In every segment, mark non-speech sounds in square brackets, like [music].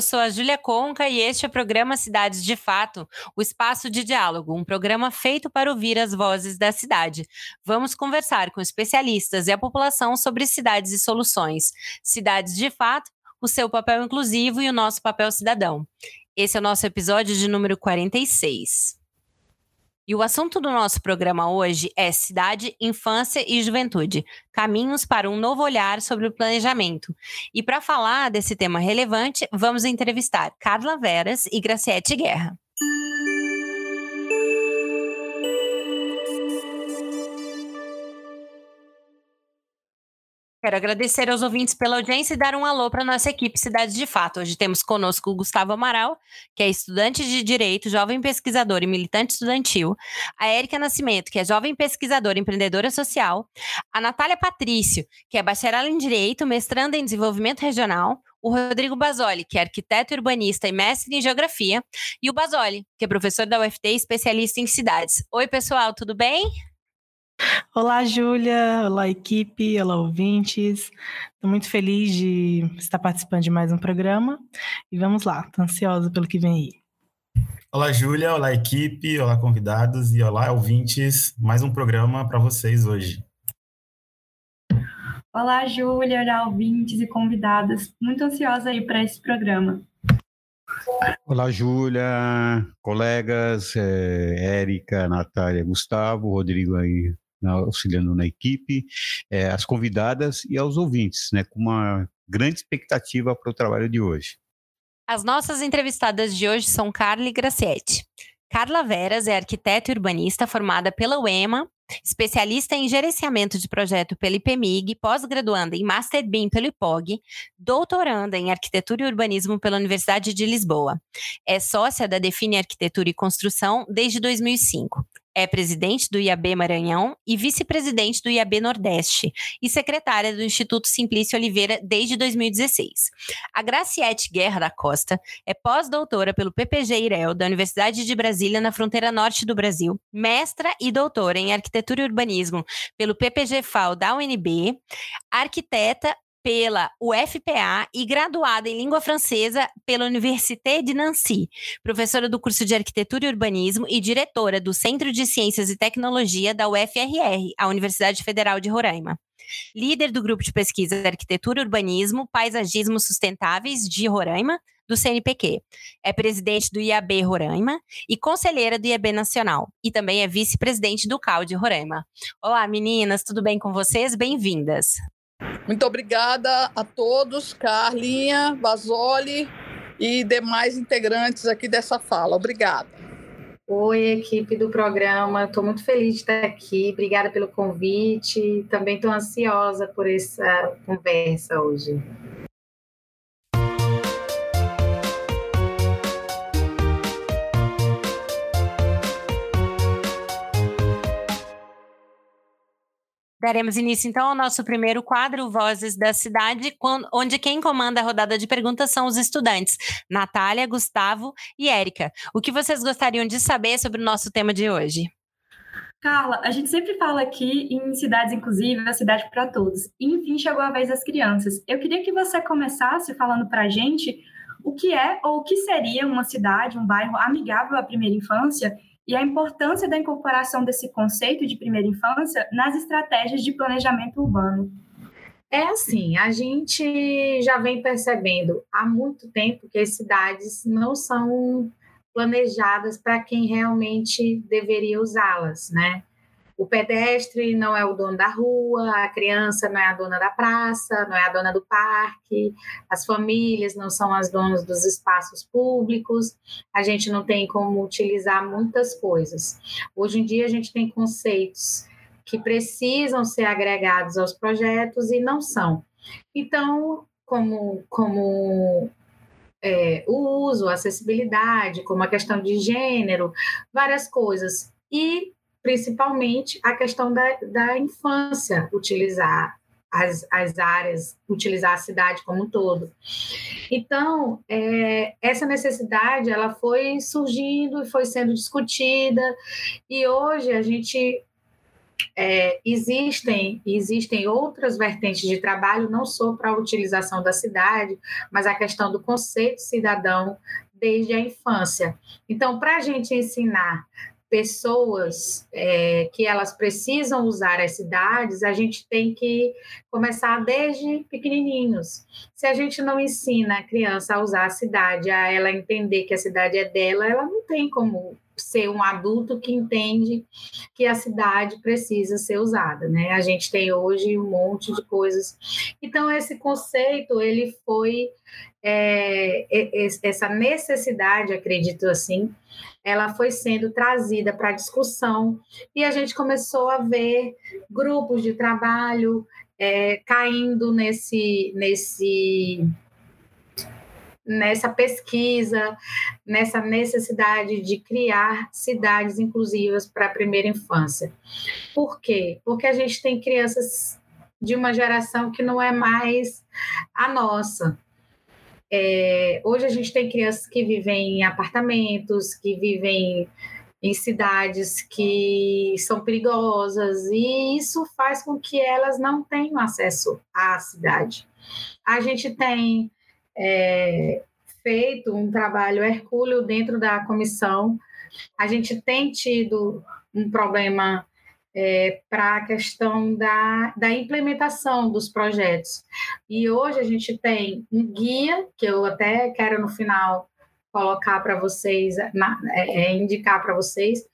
Eu sou a Júlia Conca e este é o programa Cidades de Fato, o espaço de diálogo, um programa feito para ouvir as vozes da cidade. Vamos conversar com especialistas e a população sobre cidades e soluções. Cidades de Fato, o seu papel inclusivo e o nosso papel cidadão. Esse é o nosso episódio de número 46. E o assunto do nosso programa hoje é Cidade, Infância e Juventude caminhos para um novo olhar sobre o planejamento. E para falar desse tema relevante, vamos entrevistar Carla Veras e Graciete Guerra. Quero agradecer aos ouvintes pela audiência e dar um alô para nossa equipe Cidades de Fato. Hoje temos conosco o Gustavo Amaral, que é estudante de Direito, jovem pesquisador e militante estudantil, a Érica Nascimento, que é jovem pesquisadora e empreendedora social, a Natália Patrício, que é bacharel em Direito, mestranda em Desenvolvimento Regional, o Rodrigo Basoli, que é arquiteto urbanista e mestre em Geografia, e o Basoli, que é professor da UFT e especialista em cidades. Oi, pessoal, tudo bem? Olá, Júlia. Olá, equipe. Olá, ouvintes. Estou muito feliz de estar participando de mais um programa. E vamos lá, estou ansiosa pelo que vem aí. Olá, Júlia. Olá, equipe. Olá, convidados. E olá, ouvintes. Mais um programa para vocês hoje. Olá, Júlia. Olá, ouvintes e convidados. Muito ansiosa aí para esse programa. Olá, Júlia, colegas, é, Érica, Natália, Gustavo, Rodrigo aí auxiliando na equipe, é, as convidadas e aos ouvintes, né, com uma grande expectativa para o trabalho de hoje. As nossas entrevistadas de hoje são Carla e Gracietti. Carla Veras é arquiteta e urbanista formada pela UEMA, especialista em gerenciamento de projeto pela IPMIG, pós-graduanda em Master BIM pelo IPOG, doutoranda em arquitetura e urbanismo pela Universidade de Lisboa. É sócia da Define Arquitetura e Construção desde 2005. É presidente do IAB Maranhão e vice-presidente do IAB Nordeste e secretária do Instituto Simplício Oliveira desde 2016. A Graciete Guerra da Costa é pós-doutora pelo PPG IREL da Universidade de Brasília na fronteira norte do Brasil, mestra e doutora em arquitetura e urbanismo pelo PPG FAO da UNB, arquiteta pela UFPA e graduada em língua francesa pela Université de Nancy, professora do curso de Arquitetura e Urbanismo e diretora do Centro de Ciências e Tecnologia da UFRR, a Universidade Federal de Roraima. Líder do grupo de pesquisa Arquitetura e Urbanismo, Paisagismo Sustentáveis de Roraima, do CNPq. É presidente do IAB Roraima e conselheira do IAB Nacional. E também é vice-presidente do CAL de Roraima. Olá, meninas, tudo bem com vocês? Bem-vindas. Muito obrigada a todos, Carlinha, Basoli e demais integrantes aqui dessa fala. Obrigada. Oi, equipe do programa. Estou muito feliz de estar aqui. Obrigada pelo convite. Também estou ansiosa por essa conversa hoje. Daremos início, então, ao nosso primeiro quadro, Vozes da Cidade, onde quem comanda a rodada de perguntas são os estudantes, Natália, Gustavo e Érica. O que vocês gostariam de saber sobre o nosso tema de hoje? Carla, a gente sempre fala aqui em cidades inclusivas, a cidade para todos. E, enfim, chegou a vez das crianças. Eu queria que você começasse falando para a gente o que é ou o que seria uma cidade, um bairro amigável à primeira infância e a importância da incorporação desse conceito de primeira infância nas estratégias de planejamento urbano. É assim, a gente já vem percebendo há muito tempo que as cidades não são planejadas para quem realmente deveria usá-las, né? O pedestre não é o dono da rua, a criança não é a dona da praça, não é a dona do parque, as famílias não são as donas dos espaços públicos, a gente não tem como utilizar muitas coisas. Hoje em dia, a gente tem conceitos que precisam ser agregados aos projetos e não são. Então, como, como é, o uso, a acessibilidade, como a questão de gênero, várias coisas. E, principalmente, a questão da, da infância, utilizar as, as áreas, utilizar a cidade como um todo. Então, é, essa necessidade ela foi surgindo e foi sendo discutida, e hoje a gente é, existem existem outras vertentes de trabalho, não só para a utilização da cidade, mas a questão do conceito cidadão desde a infância. Então, para a gente ensinar pessoas é, que elas precisam usar as cidades, a gente tem que começar desde pequenininhos. Se a gente não ensina a criança a usar a cidade, a ela entender que a cidade é dela, ela não tem como ser um adulto que entende que a cidade precisa ser usada, né? A gente tem hoje um monte de coisas. Então esse conceito ele foi é, essa necessidade, acredito assim, ela foi sendo trazida para discussão e a gente começou a ver grupos de trabalho é, caindo nesse nesse nessa pesquisa, nessa necessidade de criar cidades inclusivas para a primeira infância. Por quê? Porque a gente tem crianças de uma geração que não é mais a nossa. É, hoje a gente tem crianças que vivem em apartamentos, que vivem em cidades que são perigosas, e isso faz com que elas não tenham acesso à cidade. A gente tem é, feito um trabalho hercúleo dentro da comissão. A gente tem tido um problema é, para a questão da, da implementação dos projetos. E hoje a gente tem um guia, que eu até quero no final colocar para vocês, na, é, é indicar para vocês,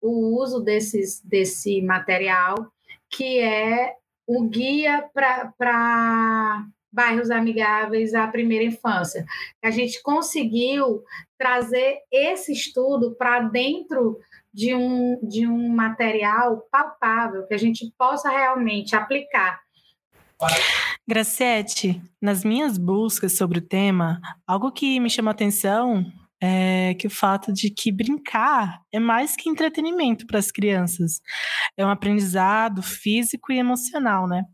o uso desses, desse material, que é o guia para bairros amigáveis à primeira infância. A gente conseguiu trazer esse estudo para dentro de um, de um material palpável que a gente possa realmente aplicar. Graciete, nas minhas buscas sobre o tema, algo que me chama a atenção é que o fato de que brincar é mais que entretenimento para as crianças. É um aprendizado físico e emocional, né?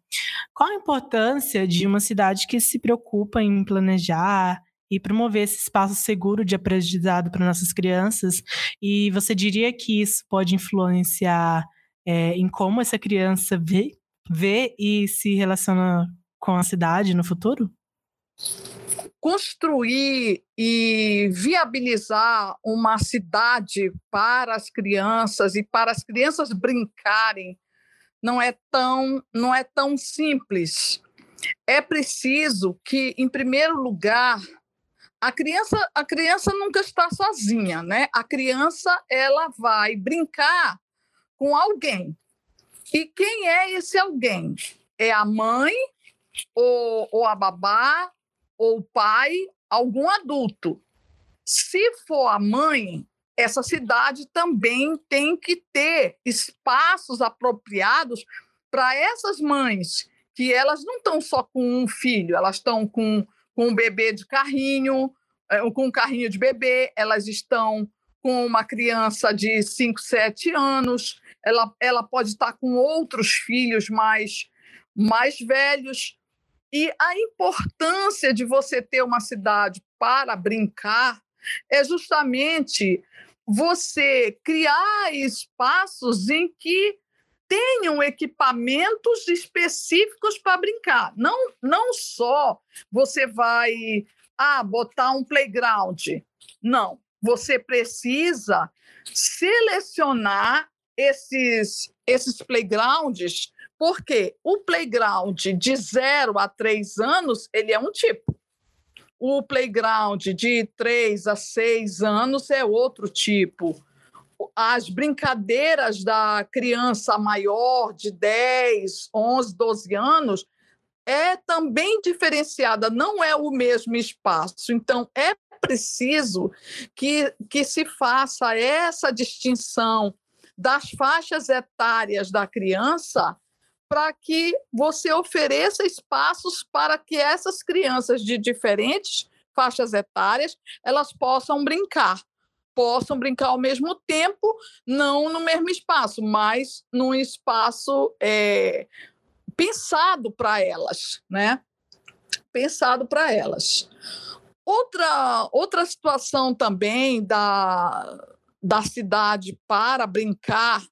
Qual a importância de uma cidade que se preocupa em planejar e promover esse espaço seguro de aprendizado para nossas crianças. E você diria que isso pode influenciar é, em como essa criança vê, vê e se relaciona com a cidade no futuro? Construir e viabilizar uma cidade para as crianças e para as crianças brincarem não é tão não é tão simples. É preciso que, em primeiro lugar, a criança, a criança nunca está sozinha, né? A criança ela vai brincar com alguém. E quem é esse alguém? É a mãe, ou, ou a babá, ou pai, algum adulto. Se for a mãe, essa cidade também tem que ter espaços apropriados para essas mães, que elas não estão só com um filho, elas estão com com um bebê de carrinho, é, com um carrinho de bebê, elas estão com uma criança de 5, 7 anos, ela, ela pode estar com outros filhos mais, mais velhos. E a importância de você ter uma cidade para brincar é justamente você criar espaços em que tenham equipamentos específicos para brincar. Não, não só você vai ah, botar um playground. Não, você precisa selecionar esses, esses playgrounds, porque o playground de 0 a 3 anos, ele é um tipo. O playground de 3 a 6 anos é outro tipo as brincadeiras da criança maior de 10, 11, 12 anos é também diferenciada, não é o mesmo espaço. Então, é preciso que, que se faça essa distinção das faixas etárias da criança para que você ofereça espaços para que essas crianças de diferentes faixas etárias elas possam brincar, possam brincar ao mesmo tempo, não no mesmo espaço, mas num espaço é, pensado para elas, né? Pensado para elas. Outra, outra situação também da, da cidade para brincar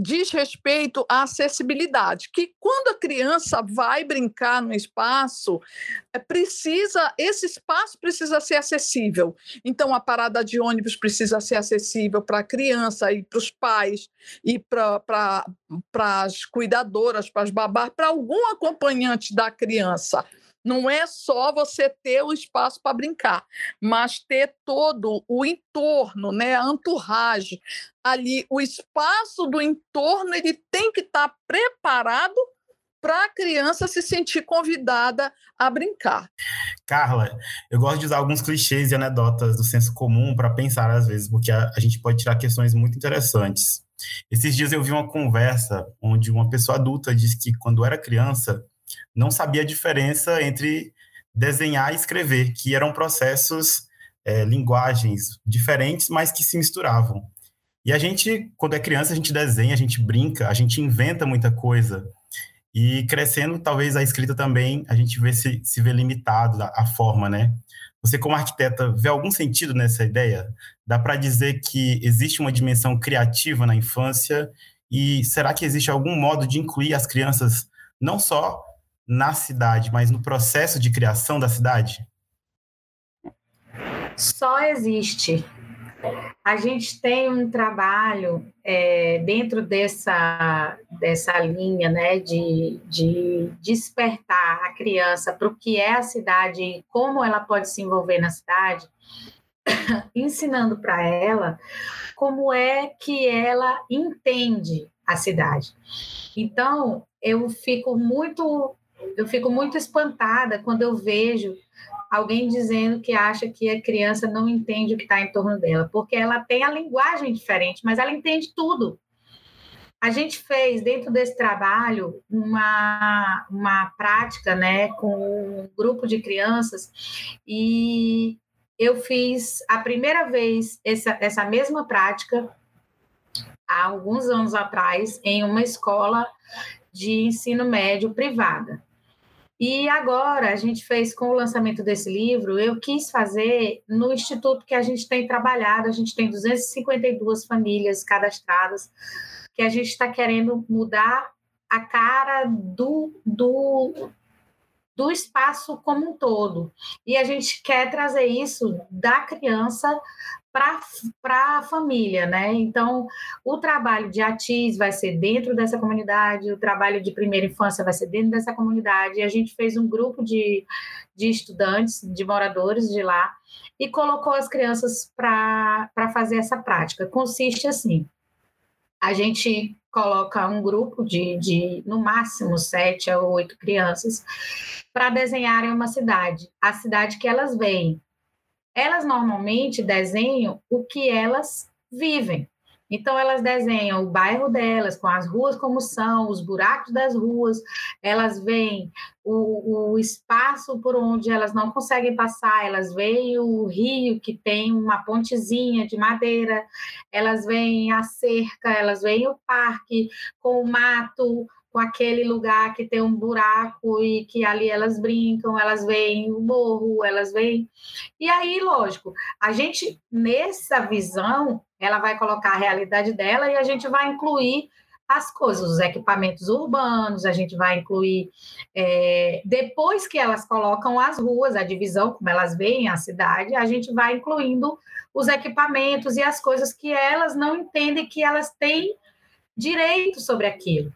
diz respeito à acessibilidade, que quando a criança vai brincar no espaço, é, precisa esse espaço precisa ser acessível. Então a parada de ônibus precisa ser acessível para a criança e para os pais e para as cuidadoras, para as babás, para algum acompanhante da criança. Não é só você ter o espaço para brincar, mas ter todo o entorno, né, a entourage. Ali, o espaço do entorno ele tem que estar tá preparado para a criança se sentir convidada a brincar. Carla, eu gosto de usar alguns clichês e anedotas do senso comum para pensar às vezes, porque a, a, gente pode tirar questões muito interessantes. Esses dias eu vi uma conversa onde uma pessoa adulta disse que quando era criança não sabia a diferença entre desenhar e escrever, que eram processos, é, linguagens diferentes, mas que se misturavam. E a gente, quando é criança, a gente desenha, a gente brinca, a gente inventa muita coisa. E crescendo, talvez a escrita também, a gente vê se, se vê limitado a, a forma, né? Você, como arquiteta, vê algum sentido nessa ideia? Dá para dizer que existe uma dimensão criativa na infância? E será que existe algum modo de incluir as crianças, não só na cidade, mas no processo de criação da cidade? Só existe. A gente tem um trabalho é, dentro dessa, dessa linha né, de, de despertar a criança para o que é a cidade e como ela pode se envolver na cidade, [coughs] ensinando para ela como é que ela entende a cidade. Então, eu fico muito eu fico muito espantada quando eu vejo alguém dizendo que acha que a criança não entende o que está em torno dela, porque ela tem a linguagem diferente, mas ela entende tudo. A gente fez dentro desse trabalho uma, uma prática né, com um grupo de crianças e eu fiz a primeira vez essa, essa mesma prática há alguns anos atrás em uma escola de ensino médio privada. E agora a gente fez com o lançamento desse livro, eu quis fazer no instituto que a gente tem trabalhado, a gente tem 252 famílias cadastradas, que a gente está querendo mudar a cara do, do, do espaço como um todo. E a gente quer trazer isso da criança para a família, né? Então, o trabalho de ATIS vai ser dentro dessa comunidade, o trabalho de primeira infância vai ser dentro dessa comunidade, e a gente fez um grupo de, de estudantes, de moradores de lá, e colocou as crianças para fazer essa prática. Consiste assim: a gente coloca um grupo de, de no máximo sete a oito crianças para desenharem uma cidade, a cidade que elas veem elas normalmente desenham o que elas vivem. Então, elas desenham o bairro delas, com as ruas como são, os buracos das ruas, elas veem o, o, espaço por onde elas não conseguem passar, elas veem o rio que tem uma pontezinha de madeira, elas veem a cerca, elas veem o parque com o mato, com aquele lugar que tem um buraco e que ali elas brincam, elas veem o morro, elas veem. E aí, lógico, a gente, nessa visão, ela vai colocar a realidade dela e a gente vai incluir as coisas, os equipamentos urbanos, a gente vai incluir, é, depois que elas colocam as ruas, a divisão, como elas veem a cidade, a gente vai incluindo os equipamentos e as coisas que elas não entendem que elas têm direito sobre aquilo.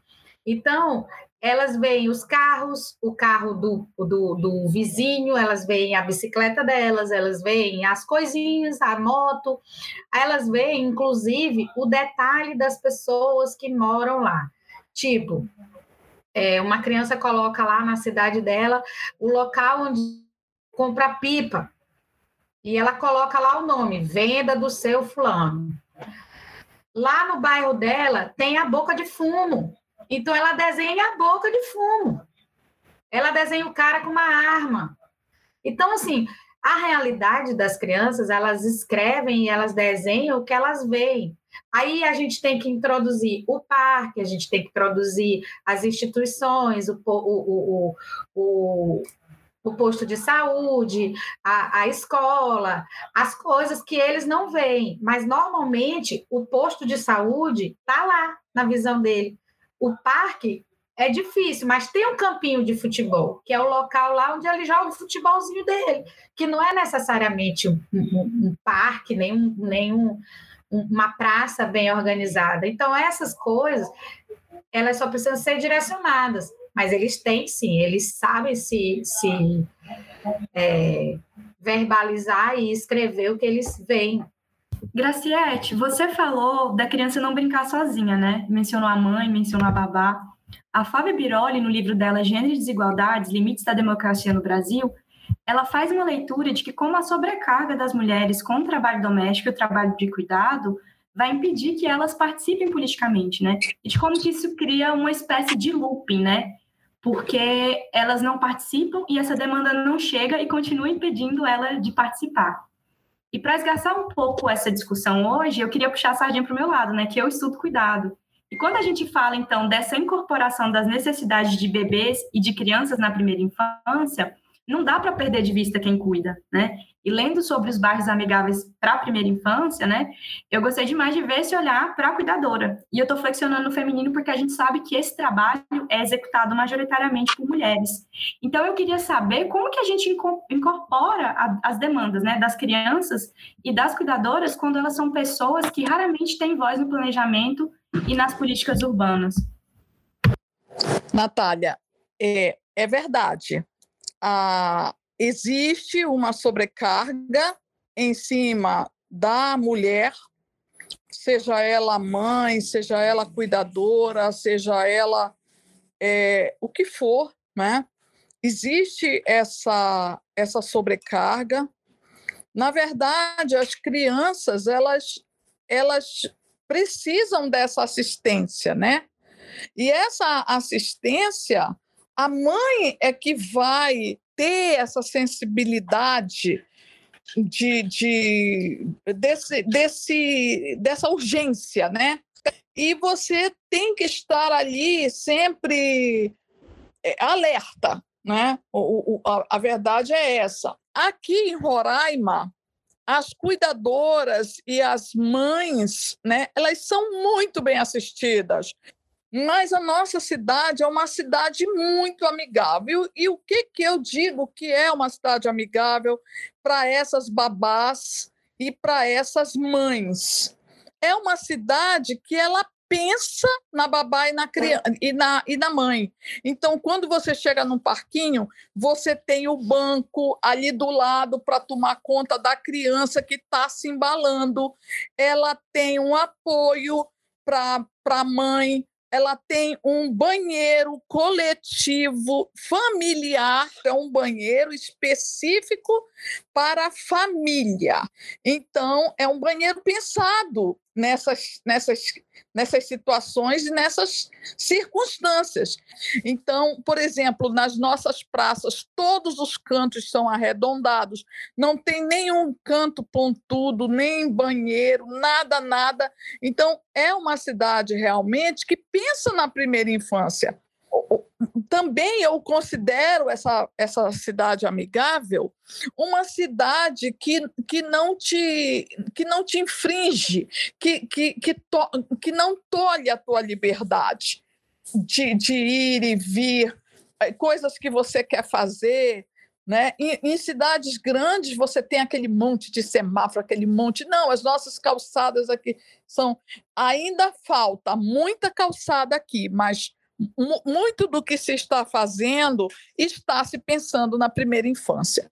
Então, elas veem os carros, o carro do, do, do, vizinho, elas veem a bicicleta delas, elas veem as coisinhas, a moto, elas veem, inclusive, o detalhe das pessoas que moram lá. Tipo, é, uma criança coloca lá na cidade dela o local onde compra pipa. E ela coloca lá o nome, venda do seu fulano. Lá no bairro dela tem a boca de fumo. Então ela desenha a boca de fumo. Ela desenha o cara com uma arma. Então, assim, A realidade das crianças, elas escrevem e elas desenham o que elas veem. Aí a gente tem que introduzir o parque, a gente tem que introduzir as instituições, o, o, o, o, o posto de saúde, a, a escola, as coisas que eles não veem. Mas normalmente o posto de saúde está lá na visão dele. O parque é difícil, mas tem um campinho de futebol, que é o local lá onde ele joga o futebolzinho dele, que não é necessariamente um, um, um parque, nem, um, nem um, uma praça bem organizada. Então, essas coisas, elas só precisam ser direcionadas, mas eles têm sim, eles sabem se, se é, verbalizar e escrever o que eles veem. Graciete, você falou da criança não brincar sozinha, né? Mencionou a mãe, mencionou a babá. A Fábia Biroli, no livro dela Gênero e Desigualdades, Limites da Democracia no Brasil, ela faz uma leitura de que como a sobrecarga das mulheres com o trabalho doméstico e o trabalho de cuidado vai impedir que elas participem politicamente, né? E de como que isso cria uma espécie de looping, né? Porque elas não participam e essa demanda não chega e continua impedindo ela de participar. E para esgaçar um pouco essa discussão hoje, eu queria puxar a sardinha para o meu lado, né? Que eu estudo cuidado. E quando a gente fala, então, dessa incorporação das necessidades de bebês e de crianças na primeira infância, não dá para perder de vista quem cuida, né? E lendo sobre os bairros amigáveis para a primeira infância, né? Eu gostei demais de ver esse olhar para a cuidadora. E eu estou flexionando no feminino porque a gente sabe que esse trabalho é executado majoritariamente por mulheres. Então eu queria saber como que a gente incorpora a, as demandas, né, das crianças e das cuidadoras quando elas são pessoas que raramente têm voz no planejamento e nas políticas urbanas. Natália, é, é verdade. Ah, existe uma sobrecarga em cima da mulher, seja ela mãe, seja ela cuidadora, seja ela é, o que for, né? Existe essa, essa sobrecarga. Na verdade, as crianças, elas, elas precisam dessa assistência, né? E essa assistência, a mãe é que vai ter essa sensibilidade de, de desse, desse, dessa urgência, né? E você tem que estar ali sempre é, alerta, né? O, o, a, a verdade é essa. Aqui em Roraima, as cuidadoras e as mães, né, elas são muito bem assistidas. Mas a nossa cidade é uma cidade muito amigável. E o que, que eu digo que é uma cidade amigável para essas babás e para essas mães? É uma cidade que ela pensa na babá e na criança e na, e na mãe. Então, quando você chega num parquinho, você tem o banco ali do lado para tomar conta da criança que está se embalando. Ela tem um apoio para a mãe, ela tem um banheiro coletivo familiar, é um banheiro específico para a família. Então, é um banheiro pensado nessas, nessas, nessas situações e nessas circunstâncias. Então, por exemplo, nas nossas praças, todos os cantos são arredondados, não tem nenhum canto pontudo, nem banheiro, nada, nada. Então, é uma cidade realmente que pensa na primeira infância também eu considero essa, essa cidade amigável uma cidade que, que, não, te, que não te infringe, que, que, que, to, que não tolhe a tua liberdade de, de ir e vir, eh, coisas que você quer fazer. Né? Em, em, cidades grandes você tem aquele monte de semáforo, aquele monte. Não, as nossas calçadas aqui são. Ainda falta muita calçada aqui, mas muito do que se está fazendo está se pensando na primeira infância.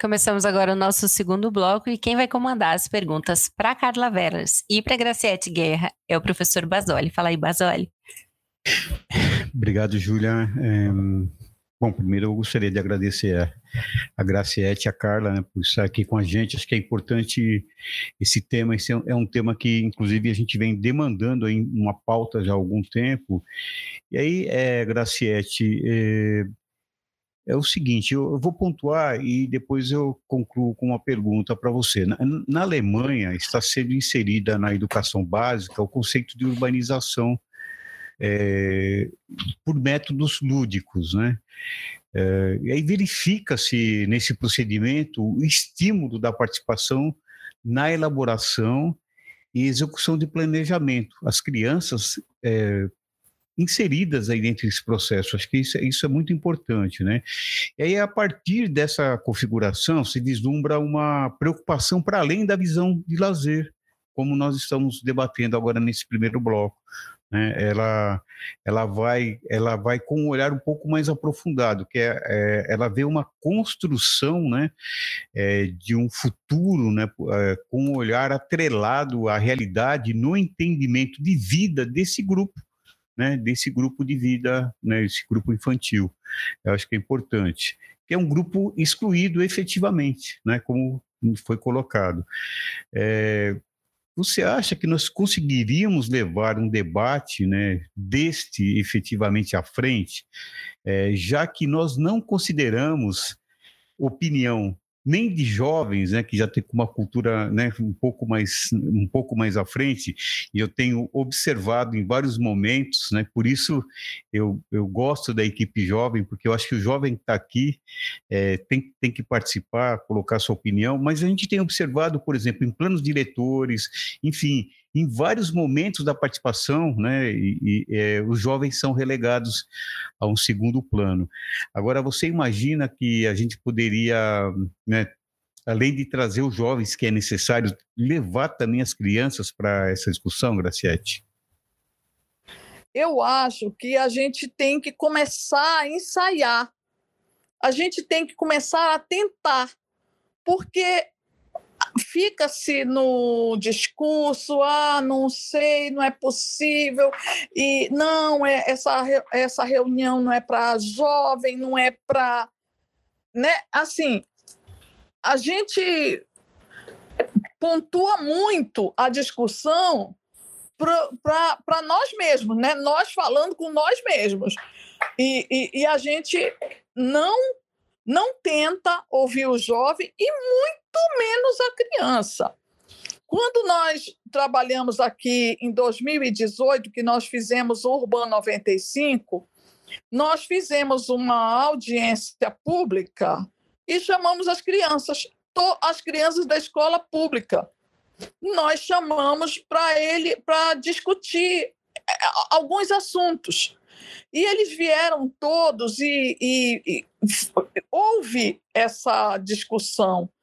Começamos agora o nosso segundo bloco e quem vai comandar as perguntas para Carla Veras e para Graciete Guerra é o professor Basoli. Fala aí, Basoli. Obrigado, Júlia. É Bom, primeiro eu gostaria de agradecer a, a Graciete e a Carla né, por estar aqui com a gente. Acho que é importante esse tema. Esse é um tema que, inclusive, a gente vem demandando em uma pauta já há algum tempo. E aí, é, Graciete, é, é o seguinte: eu, vou pontuar e depois eu concluo com uma pergunta para você. Na, na Alemanha, está sendo inserida na educação básica o conceito de urbanização é, por métodos lúdicos, né? É, e aí verifica-se nesse procedimento o estímulo da participação na elaboração e execução de planejamento. As crianças é, inseridas aí dentro desse processo. Acho que isso, é, isso é muito importante, né? E aí, a partir dessa configuração, se vislumbra uma preocupação para além da visão de lazer, como nós estamos debatendo agora nesse primeiro bloco né, ela, ela, vai, ela vai com um olhar um pouco mais aprofundado, que é, é ela vê uma construção né, é, de um futuro né, é, com um olhar atrelado à realidade no entendimento de vida desse grupo. Né, desse grupo de vida, né, esse grupo infantil. Eu acho que é importante. Que é um grupo excluído efetivamente, né, como foi colocado. É, você acha que nós conseguiríamos levar um debate né, deste efetivamente à frente, é, já que nós não consideramos opinião nem de jovens, né, que já tem uma cultura né, um pouco mais um pouco mais à frente, e eu tenho observado em vários momentos, né, por isso eu, eu gosto da equipe jovem, porque eu acho que o jovem que está aqui é, tem, tem que participar, colocar sua opinião, mas a gente tem observado, por exemplo, em planos diretores, enfim, em vários momentos da participação, né, e, e é, os jovens são relegados a um segundo plano. Agora, você imagina que a gente poderia, né, além de trazer os jovens que é necessário, levar também as crianças para essa discussão, Graciete? Eu acho que a gente tem que começar a ensaiar, a gente tem que começar a tentar, porque fica-se no discurso, ah, não sei, não é possível, e não, é, essa, essa reunião não é para jovem, não é para. Né? Assim, a gente pontua muito a discussão para nós mesmos, né? nós falando com nós mesmos. E, e, e a gente não não tenta ouvir o jovem e muito menos a criança. Quando nós trabalhamos aqui em 2018, que nós fizemos o Urban 95, nós fizemos uma audiência pública e chamamos as crianças, as crianças da escola pública. Nós chamamos para ele para discutir é, alguns assuntos. E eles vieram todos e, e, e houve essa discussão é,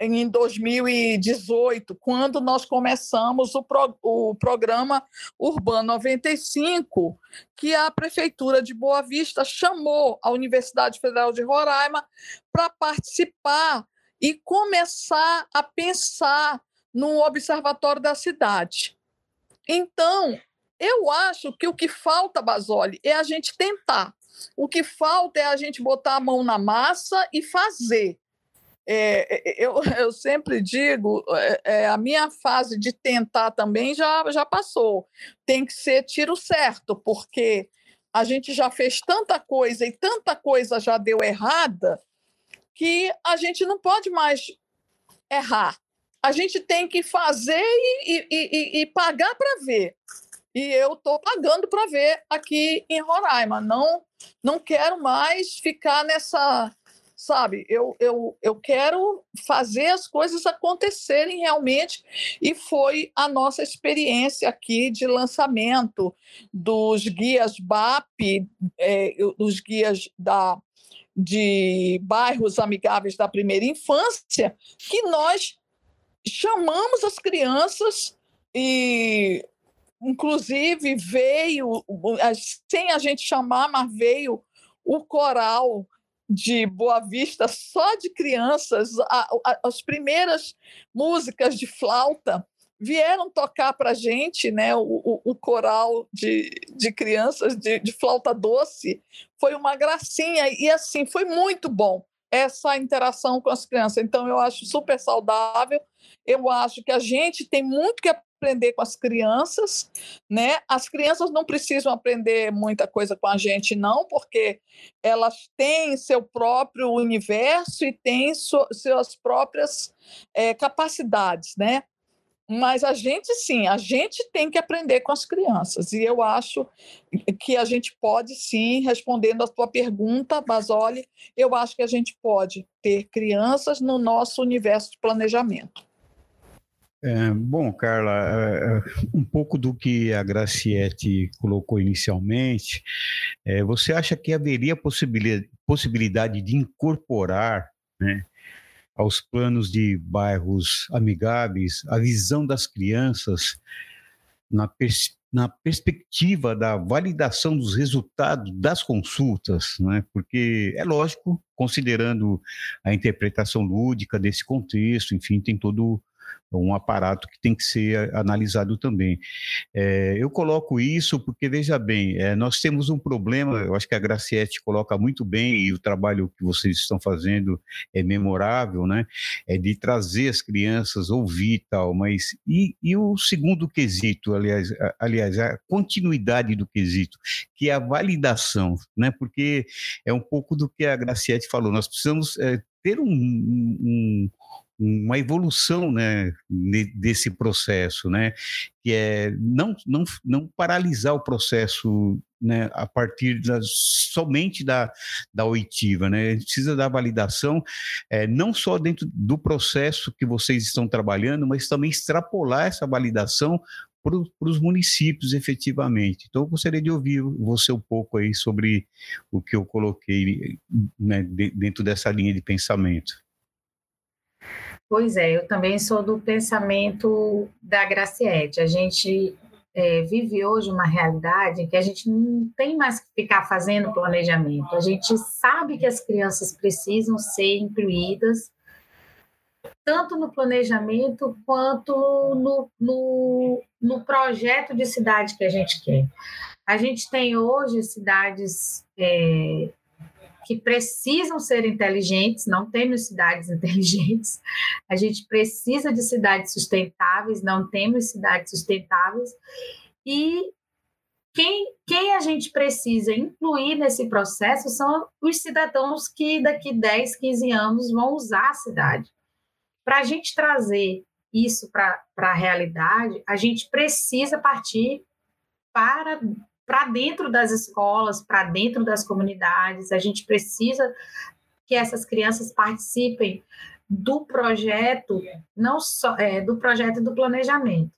em 2018, quando nós começamos o, pro, o programa Urbano 95, que a Prefeitura de Boa Vista chamou a Universidade Federal de Roraima para participar e começar a pensar no Observatório da Cidade. Então, eu acho que o que falta, Basoli, é a gente tentar. O que falta é a gente botar a mão na massa e fazer. É, é eu, [laughs] eu sempre digo, é, é, a minha fase de tentar também já, já passou. Tem que ser tiro certo, porque a gente já fez tanta coisa e tanta coisa já deu errada que a gente não pode mais errar. A gente tem que fazer e, e, e, e pagar para ver e eu estou pagando para ver aqui em Roraima. Não, não quero mais ficar nessa, sabe? Eu, eu, eu quero fazer as coisas acontecerem realmente e foi a nossa experiência aqui de lançamento dos guias BAP, é, dos guias da de bairros amigáveis da primeira infância, que nós chamamos as crianças e inclusive veio, sem a gente chamar, mas veio o coral de Boa Vista só de crianças, a, a, as primeiras músicas de flauta vieram tocar para a gente, né, o, o, o, coral de, de crianças de, de flauta doce, foi uma gracinha e assim foi muito bom essa interação com as crianças. Então eu acho super saudável. Eu acho que a gente tem muito que aprender com as crianças, né? As crianças não precisam aprender muita coisa com a gente, não, porque elas têm seu próprio universo e têm suas próprias é, capacidades, né? Mas a gente sim, a gente tem que aprender com as crianças. E eu acho que a gente pode sim, respondendo a tua pergunta, Basoli, eu acho que a gente pode ter crianças no nosso universo de planejamento. É, bom, Carla, é, é, um pouco do que a Graciete colocou inicialmente, é, você acha que haveria possibilidade, de incorporar né, aos planos de bairros amigáveis a visão das crianças na, pers na perspectiva da validação dos resultados das consultas, né? porque é lógico, considerando a interpretação lúdica desse contexto, enfim, tem todo um aparato que tem que ser analisado também. É, eu coloco isso porque, veja bem, é, nós temos um problema, eu acho que a Graciete coloca muito bem, e o trabalho que vocês estão fazendo é memorável, né? É de trazer as crianças, ouvir e tal, mas e, e o segundo quesito, aliás, a, aliás, a continuidade do quesito, que é a validação, né? Porque é um pouco do que a Graciete falou, nós precisamos é, ter um, um, uma evolução né, desse processo, né, que é não, não, não paralisar o processo né, a partir da, somente da, da oitiva. Né? A gente precisa da validação, é, não só dentro do processo que vocês estão trabalhando, mas também extrapolar essa validação para os municípios efetivamente. Então, eu gostaria de ouvir você um pouco aí sobre o que eu coloquei né, dentro dessa linha de pensamento. Pois é, eu também sou do pensamento da Graciete. A gente é, vive hoje uma realidade em que a gente não tem mais que ficar fazendo planejamento. A gente sabe que as crianças precisam ser incluídas tanto no planejamento quanto no, no, no projeto de cidade que a gente quer. A gente tem hoje cidades é, que precisam ser inteligentes, não temos cidades [laughs] inteligentes, a gente precisa de cidades sustentáveis, não temos cidades sustentáveis, e quem, quem a gente precisa incluir nesse processo são os cidadãos que daqui 10, 15 anos vão usar a cidade. Para a gente trazer isso para a realidade, a gente precisa partir para para dentro das escolas, para dentro das comunidades. A gente precisa que essas crianças participem do projeto, não só é, do projeto do planejamento.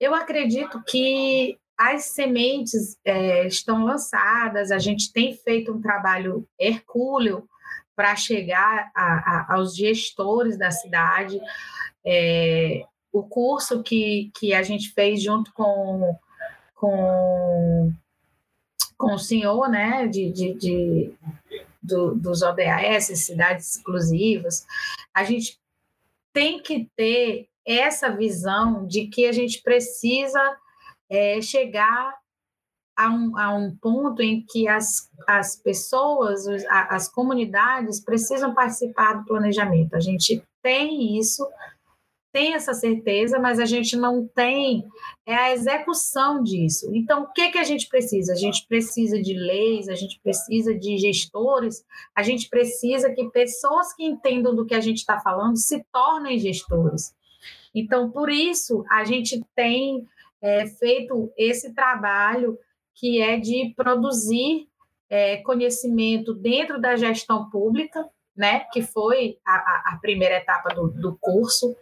Eu acredito que as sementes é, estão lançadas, a gente tem feito um trabalho hercúleo para chegar a, a, aos gestores da cidade. É, o curso que, que a gente fez junto com com, com o senhor, né, de, de, de do, dos ODAS, cidades exclusivas, a gente tem que ter essa visão de que a gente precisa é, chegar a um, a um ponto em que as, as pessoas, as comunidades precisam participar do planejamento. A gente tem isso, tem essa certeza, mas a gente não tem é a execução disso. Então, o que, que a gente precisa? A gente precisa de leis, a gente precisa de gestores, a gente precisa que pessoas que entendam do que a gente está falando se tornem gestores. Então, por isso, a gente tem é, feito esse trabalho que é de produzir é, conhecimento dentro da gestão pública, né, que foi a, a primeira etapa do, do curso,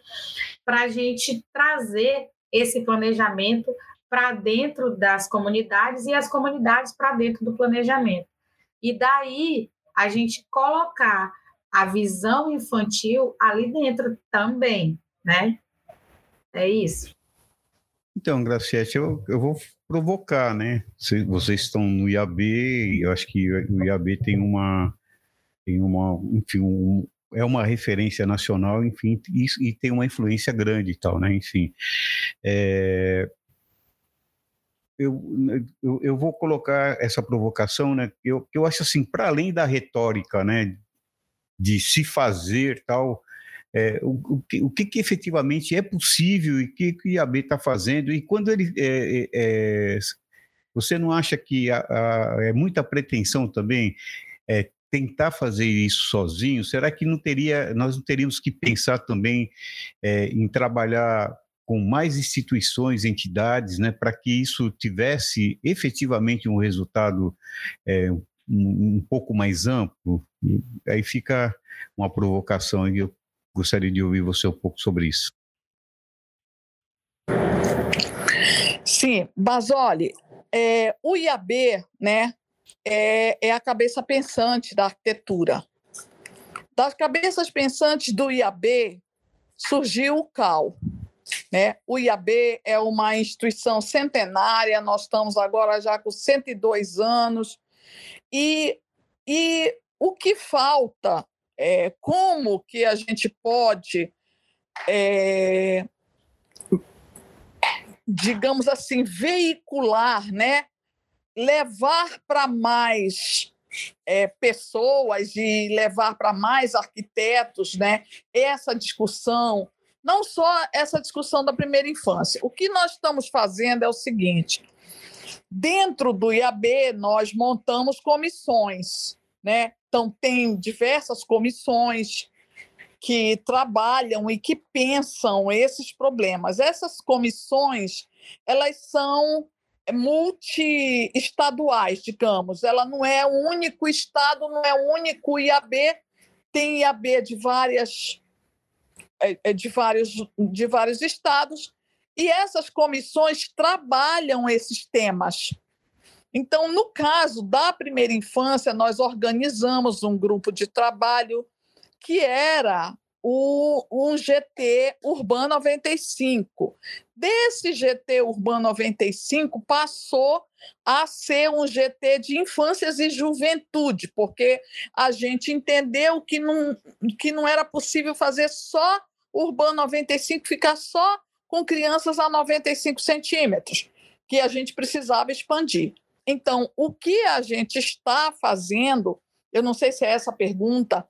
para a gente trazer esse planejamento para dentro das comunidades e as comunidades para dentro do planejamento. E daí a gente colocar a visão infantil ali dentro também, né? É isso. Então, Graciete, eu, eu vou provocar, né? Vocês estão no IAB, eu acho que o IAB tem uma, tem uma, enfim, um, é uma referência nacional, enfim, e, e, tem uma influência grande e tal, né? Enfim, é, eu, eu, eu, vou colocar essa provocação, né? Eu, eu acho assim, para além da retórica, né? De se fazer tal, é, o, o, que, o que, que, efetivamente é possível e o que, que o IAB está fazendo, e quando ele. É, é, é, você não acha que a, a, é muita pretensão também tentar fazer isso sozinho? Será que não teria, nós não teríamos que pensar também é, em trabalhar com mais instituições, entidades, né, para que isso tivesse efetivamente um resultado é, um, um, pouco mais amplo? Aí fica uma provocação e eu gostaria de ouvir você um pouco sobre isso. Sim, Basoli, é, o IAB né, é, é a cabeça pensante da arquitetura. Das cabeças pensantes do IAB surgiu o CAL. Né? O IAB é uma instituição centenária, nós estamos agora já com 102 anos, e, e o que falta é, como que a gente pode, é, digamos assim, veicular, né? Levar para mais é, pessoas e levar para mais arquitetos né? essa discussão, não só essa discussão da primeira infância. O que nós estamos fazendo é o seguinte: dentro do IAB, nós montamos comissões né? Então, tem diversas comissões que trabalham e que pensam esses problemas. Essas comissões, elas são multi-estaduais, digamos. Ela não é o único estado, não é o único IAB, tem IAB de várias é, é, de vários de vários estados e essas comissões trabalham esses temas. Então, no caso da primeira infância, nós organizamos um grupo de trabalho que era o, um GT Urbano 95. Desse GT Urbano 95 passou a ser um GT de infâncias e juventude, porque a gente entendeu que não, que não era possível fazer só Urbano 95, ficar só com crianças a 95 centímetros, que a gente precisava expandir. Então, o que a gente está fazendo, eu não sei se é essa a pergunta,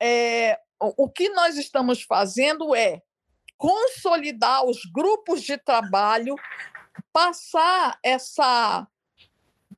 é, o que nós estamos fazendo é consolidar os grupos de trabalho, passar essa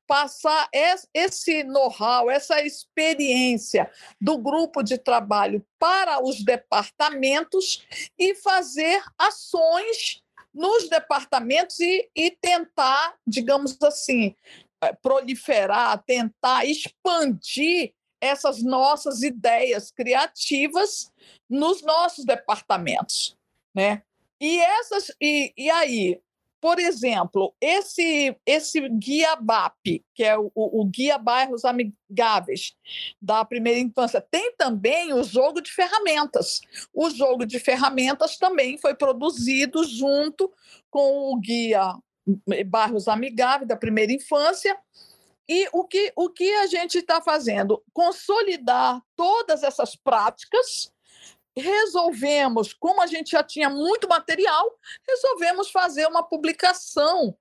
passar esse know-how, essa experiência do grupo de trabalho para os departamentos e fazer ações nos departamentos e, e tentar, digamos assim, eh, proliferar, tentar expandir essas nossas ideias criativas nos nossos departamentos, né? E essas e, e aí por exemplo, esse, esse guia BAP, que é o, o, Guia Bairros Amigáveis da Primeira Infância, tem também o jogo de ferramentas. O jogo de ferramentas também foi produzido junto com o Guia Bairros Amigáveis da Primeira Infância. E o que, o que a gente está fazendo? Consolidar todas essas práticas resolvemos, como a gente já tinha muito material, resolvemos fazer uma publicação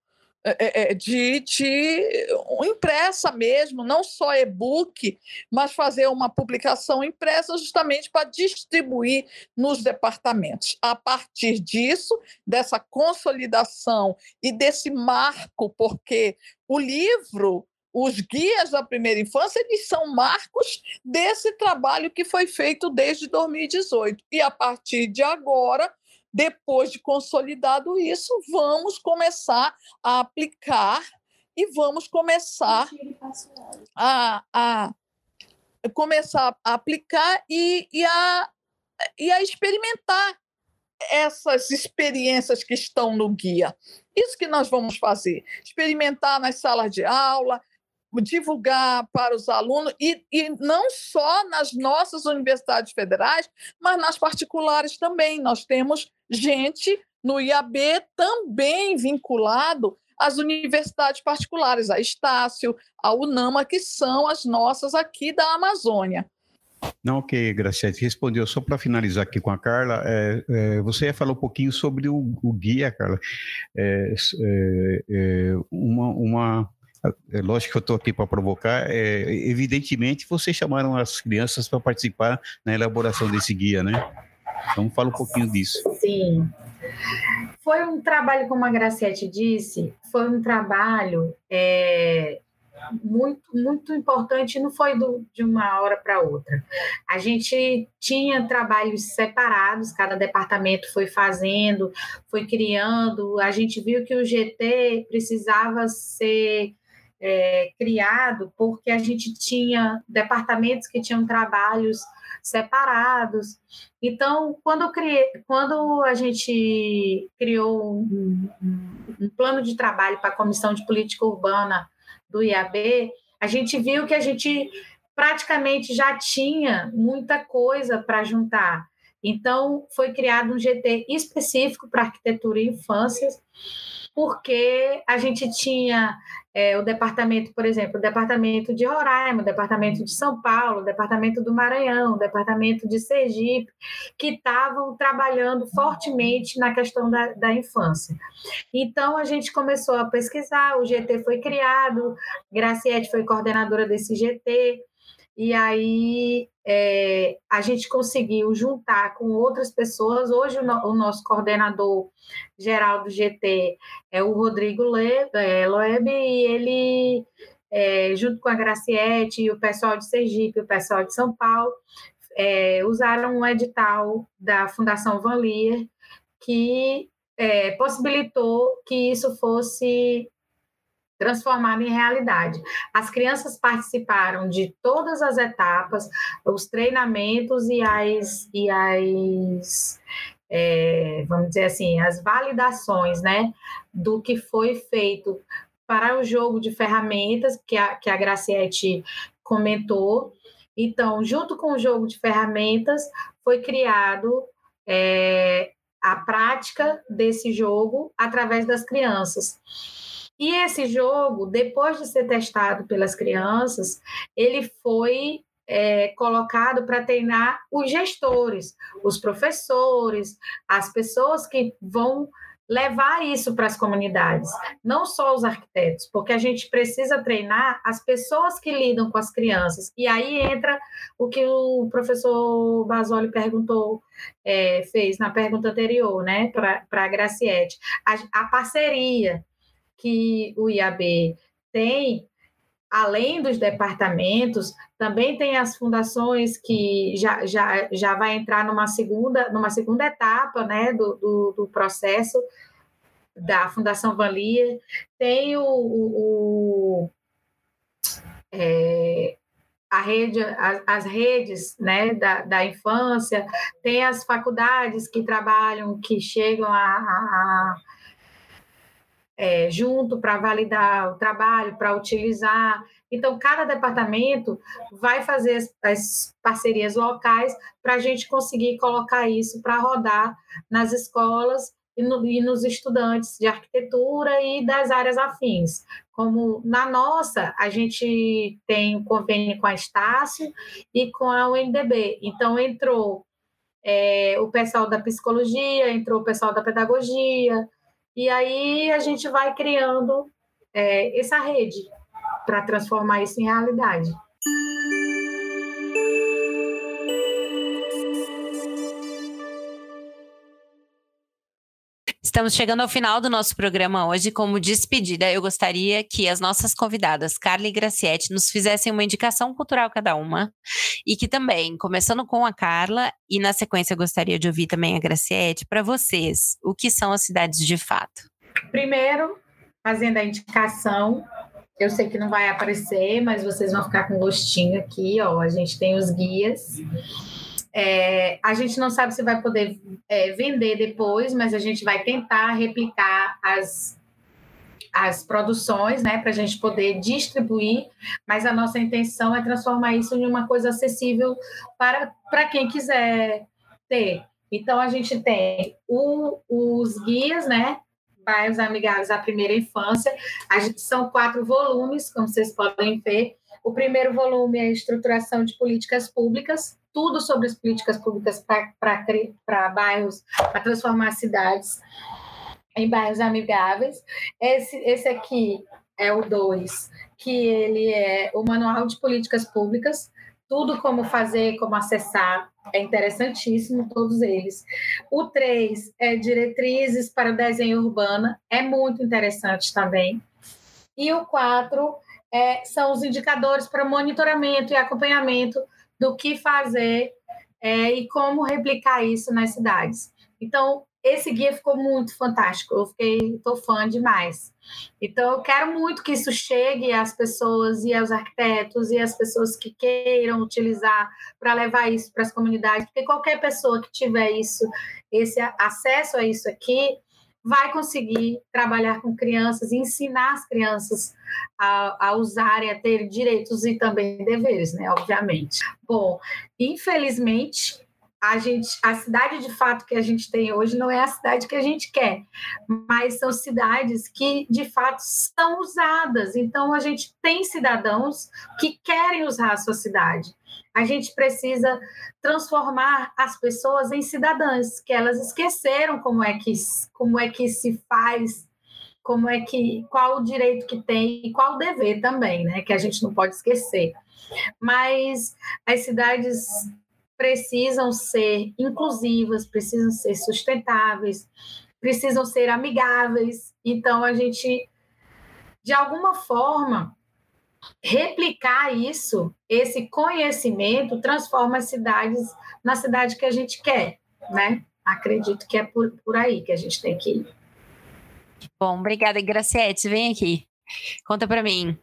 é, é, é, de, de impressa mesmo, não só e-book, mas fazer uma publicação impressa justamente para distribuir nos departamentos. A partir disso, dessa consolidação e desse marco, porque o livro os guias da primeira infância eles são marcos desse trabalho que foi feito desde 2018. E a partir de agora, depois de consolidado isso, vamos começar a aplicar e vamos começar a, a começar a aplicar e, e, a, e a experimentar essas experiências que estão no guia. Isso que nós vamos fazer: experimentar nas salas de aula, divulgar para os alunos, e, e não só nas nossas universidades federais, mas nas particulares também. Nós temos gente no IAB também vinculado às universidades particulares, a Estácio, a UNAMA, que são as nossas aqui da Amazônia. Não, ok, Graciete, respondeu. Só para finalizar aqui com a Carla, é, é, você falar um pouquinho sobre o, o guia, Carla. É, é, é uma, uma é lógico que eu estou aqui para provocar. É, evidentemente, vocês chamaram as crianças para participar na elaboração desse guia, né? Então, fala um pouquinho disso. Sim. Foi um trabalho, como a Graciete disse, foi um trabalho é, muito, muito importante, não foi do, de uma hora para outra. A gente tinha trabalhos separados, cada departamento foi fazendo, foi criando. A gente viu que o GT precisava ser é, criado porque a gente tinha departamentos que tinham trabalhos separados. Então, quando, criei, quando a gente criou um, um, plano de trabalho para a Comissão de Política Urbana do IAB, a gente viu que a gente praticamente já tinha muita coisa para juntar. Então, foi criado um GT específico para arquitetura e infância, porque a gente tinha é, o departamento, por exemplo, o departamento de Roraima, o departamento de São Paulo, o departamento do Maranhão, o departamento de Sergipe, que estavam trabalhando fortemente na questão da, da infância. Então, a gente começou a pesquisar, o GT foi criado, Graciete foi coordenadora desse GT, e aí é, a gente conseguiu juntar com outras pessoas. Hoje, o, no, o nosso coordenador geral do GT é o Rodrigo Le, é, Loeb, e ele, é, junto com a Graciete e o pessoal de Sergipe, o pessoal de São Paulo, é, usaram um edital da Fundação Van Leer que é, possibilitou que isso fosse transformado em realidade. As crianças participaram de todas as etapas, os treinamentos e as, e as é, vamos dizer assim, as validações né, do que foi feito para o jogo de ferramentas que a, que a Graciete comentou. Então, junto com o jogo de ferramentas, foi criado é, a prática desse jogo através das crianças. E esse jogo, depois de ser testado pelas crianças, ele foi é, colocado para treinar os gestores, os professores, as pessoas que vão levar isso para as comunidades, não só os arquitetos, porque a gente precisa treinar as pessoas que lidam com as crianças. E aí entra o que o professor Basoli perguntou, é, fez na pergunta anterior, né, para a Graciete, a, a parceria que o IAB tem, além dos departamentos, também tem as fundações que já, já, já vai entrar numa segunda, numa segunda etapa né, do, do, do processo da Fundação Leer, tem o, o, o é, a rede, as, as, redes né, da, da infância, tem as faculdades que trabalham, que chegam a, a, é, junto para validar o trabalho, para utilizar. Então, cada departamento vai fazer as, as parcerias locais para a gente conseguir colocar isso para rodar nas escolas e, no, e, nos estudantes de arquitetura e das áreas afins. Como na nossa, a gente tem um convênio com a Estácio e com a UNDB. Então, entrou é, o pessoal da psicologia, entrou o pessoal da pedagogia, e aí a gente vai criando é, essa rede para transformar isso em realidade. Estamos chegando ao final do nosso programa hoje. Como despedida, eu gostaria que as nossas convidadas, Carla e Graciete, nos fizessem uma indicação cultural cada uma. E que também, começando com a Carla, e na sequência gostaria de ouvir também a Graciete, para vocês, o que são as cidades de fato? Primeiro, fazendo a indicação, eu sei que não vai aparecer, mas vocês vão ficar com gostinho aqui, ó. A gente tem os guias. É, a gente não sabe se vai poder é, vender depois, mas a gente vai tentar replicar as, as produções, né, para a gente poder distribuir. Mas a nossa intenção é transformar isso em uma coisa acessível para, para quem quiser ter. Então a gente tem o, os guias, né, bairros amigáveis à primeira infância. Gente, são quatro volumes, como vocês podem ver. O primeiro volume é Estruturação de Políticas Públicas, tudo sobre as políticas públicas para bairros, para transformar cidades em bairros amigáveis. Esse, esse aqui é o 2, que ele é o Manual de Políticas Públicas, tudo como fazer, como acessar, é interessantíssimo, todos eles. O 3 é Diretrizes para o Desenho Urbano, é muito interessante também. E o 4 é, são os indicadores para monitoramento e acompanhamento do que fazer é, e como replicar isso nas cidades. Então, esse guia ficou muito fantástico. Eu fiquei, tô fã demais. Então, eu quero muito que isso chegue às pessoas e aos arquitetos e às pessoas que queiram utilizar para levar isso para as comunidades, porque qualquer pessoa que tiver isso, esse acesso a isso aqui, vai conseguir trabalhar com crianças e ensinar as crianças a, a usarem, a ter direitos e também deveres, né? Obviamente. Bom, infelizmente, a gente, a cidade de fato que a gente tem hoje não é a cidade que a gente quer, mas são cidades que de fato são usadas. Então a gente tem cidadãos que querem usar a sua cidade. A gente precisa transformar as pessoas em cidadãs, que elas esqueceram como é que como é que se faz, como é que qual o direito que tem e qual o dever também, né? Que a gente não pode esquecer. Mas as cidades precisam ser inclusivas, precisam ser sustentáveis, precisam ser amigáveis. Então, a gente, de alguma forma, replicar isso, esse conhecimento, transforma as cidades na cidade que a gente quer, né? Acredito que é por, por aí que a gente tem que ir. Bom, obrigada, Graciete. Vem aqui. Conta para mim.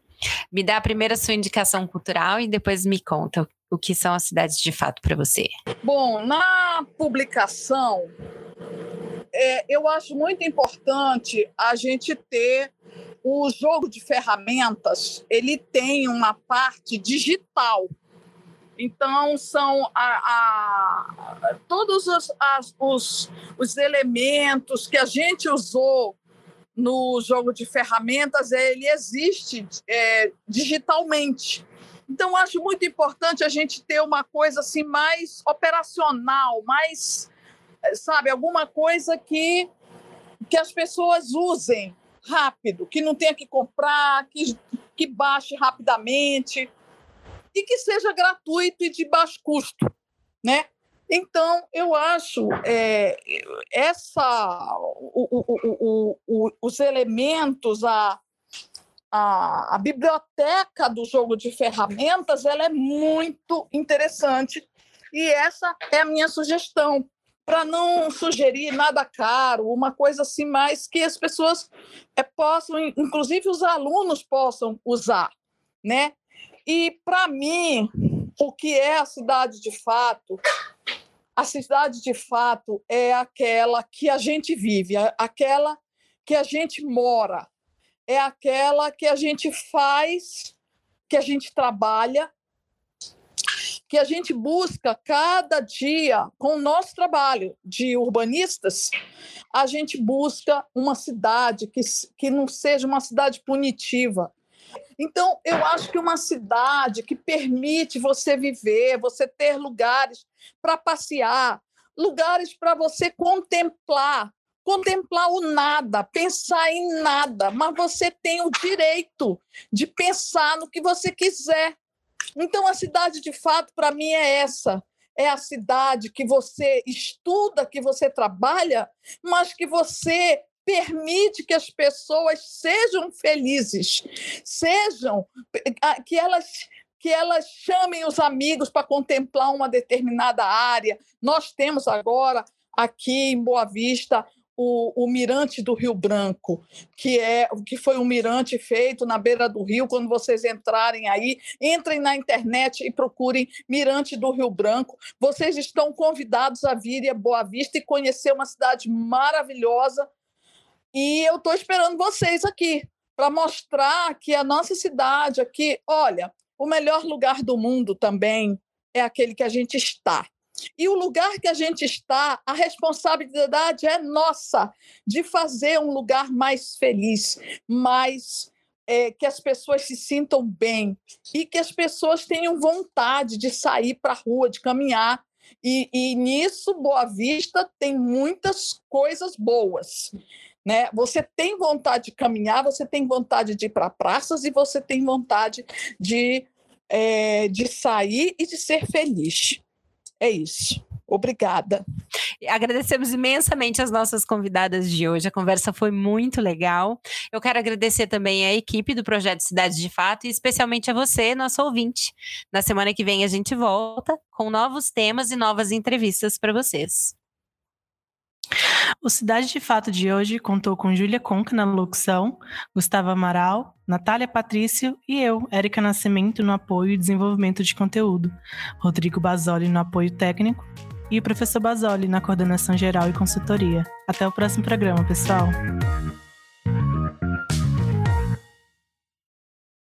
Me dá a primeira sua indicação cultural e depois me conta o que são as cidades de fato para você? Bom, na publicação, é, eu acho muito importante a gente ter o jogo de ferramentas, ele tem uma parte digital. Então, são a, a, todos os, as, os, os elementos que a gente usou no jogo de ferramentas, ele existe é, digitalmente. Então, acho muito importante a gente ter uma coisa assim mais operacional, mais, sabe, alguma coisa que, que as pessoas usem rápido, que não tenha que comprar, que, que baixe rapidamente e que seja gratuito e de baixo custo, né? Então, eu acho é, essa, o, o, o, os elementos, a, a, a biblioteca do jogo de ferramentas ela é muito interessante e essa é a minha sugestão para não sugerir nada caro, uma coisa assim mais que as pessoas é, possam, inclusive os alunos possam usar, né? E para mim, o que é a cidade de fato? A cidade de fato é aquela que a gente vive, aquela que a gente mora, é aquela que a gente faz, que a gente trabalha, que a gente busca cada dia com o nosso trabalho de urbanistas, a gente busca uma cidade que, que não seja uma cidade punitiva. Então, eu acho que uma cidade que permite você viver, você ter lugares para passear, lugares para você contemplar, contemplar o nada, pensar em nada, mas você tem o direito de pensar no que você quiser. Então, a cidade de fato, para mim, é essa. É a cidade que você estuda, que você trabalha, mas que você permite que as pessoas sejam felizes, sejam que elas que elas chamem os amigos para contemplar uma determinada área. Nós temos agora aqui em Boa Vista o, o, Mirante do Rio Branco, que é que foi um mirante feito na beira do rio. Quando vocês entrarem aí, entrem na internet e procurem Mirante do Rio Branco. Vocês estão convidados a vir a Boa Vista e conhecer uma cidade maravilhosa. E eu estou esperando vocês aqui para mostrar que a nossa cidade aqui, olha, o melhor lugar do mundo também é aquele que a gente está. E o lugar que a gente está, a responsabilidade é nossa de fazer um lugar mais feliz, mais é, que as pessoas se sintam bem e que as pessoas tenham vontade de sair para a rua, de caminhar. E, e nisso, Boa Vista tem muitas coisas boas. Né? Você tem vontade de caminhar, você tem vontade de ir para praças e você tem vontade de, é, de sair e de ser feliz. É isso. Obrigada. Agradecemos imensamente as nossas convidadas de hoje. A conversa foi muito legal. Eu quero agradecer também a equipe do projeto Cidades de Fato e especialmente a você, nosso ouvinte. Na semana que vem a gente volta com novos temas e novas entrevistas para vocês. O Cidade de Fato de hoje contou com Júlia Conca na locução, Gustavo Amaral, Natália Patrício e eu, Érica Nascimento, no apoio e desenvolvimento de conteúdo, Rodrigo Basoli no apoio técnico e o professor Basoli na coordenação geral e consultoria. Até o próximo programa, pessoal!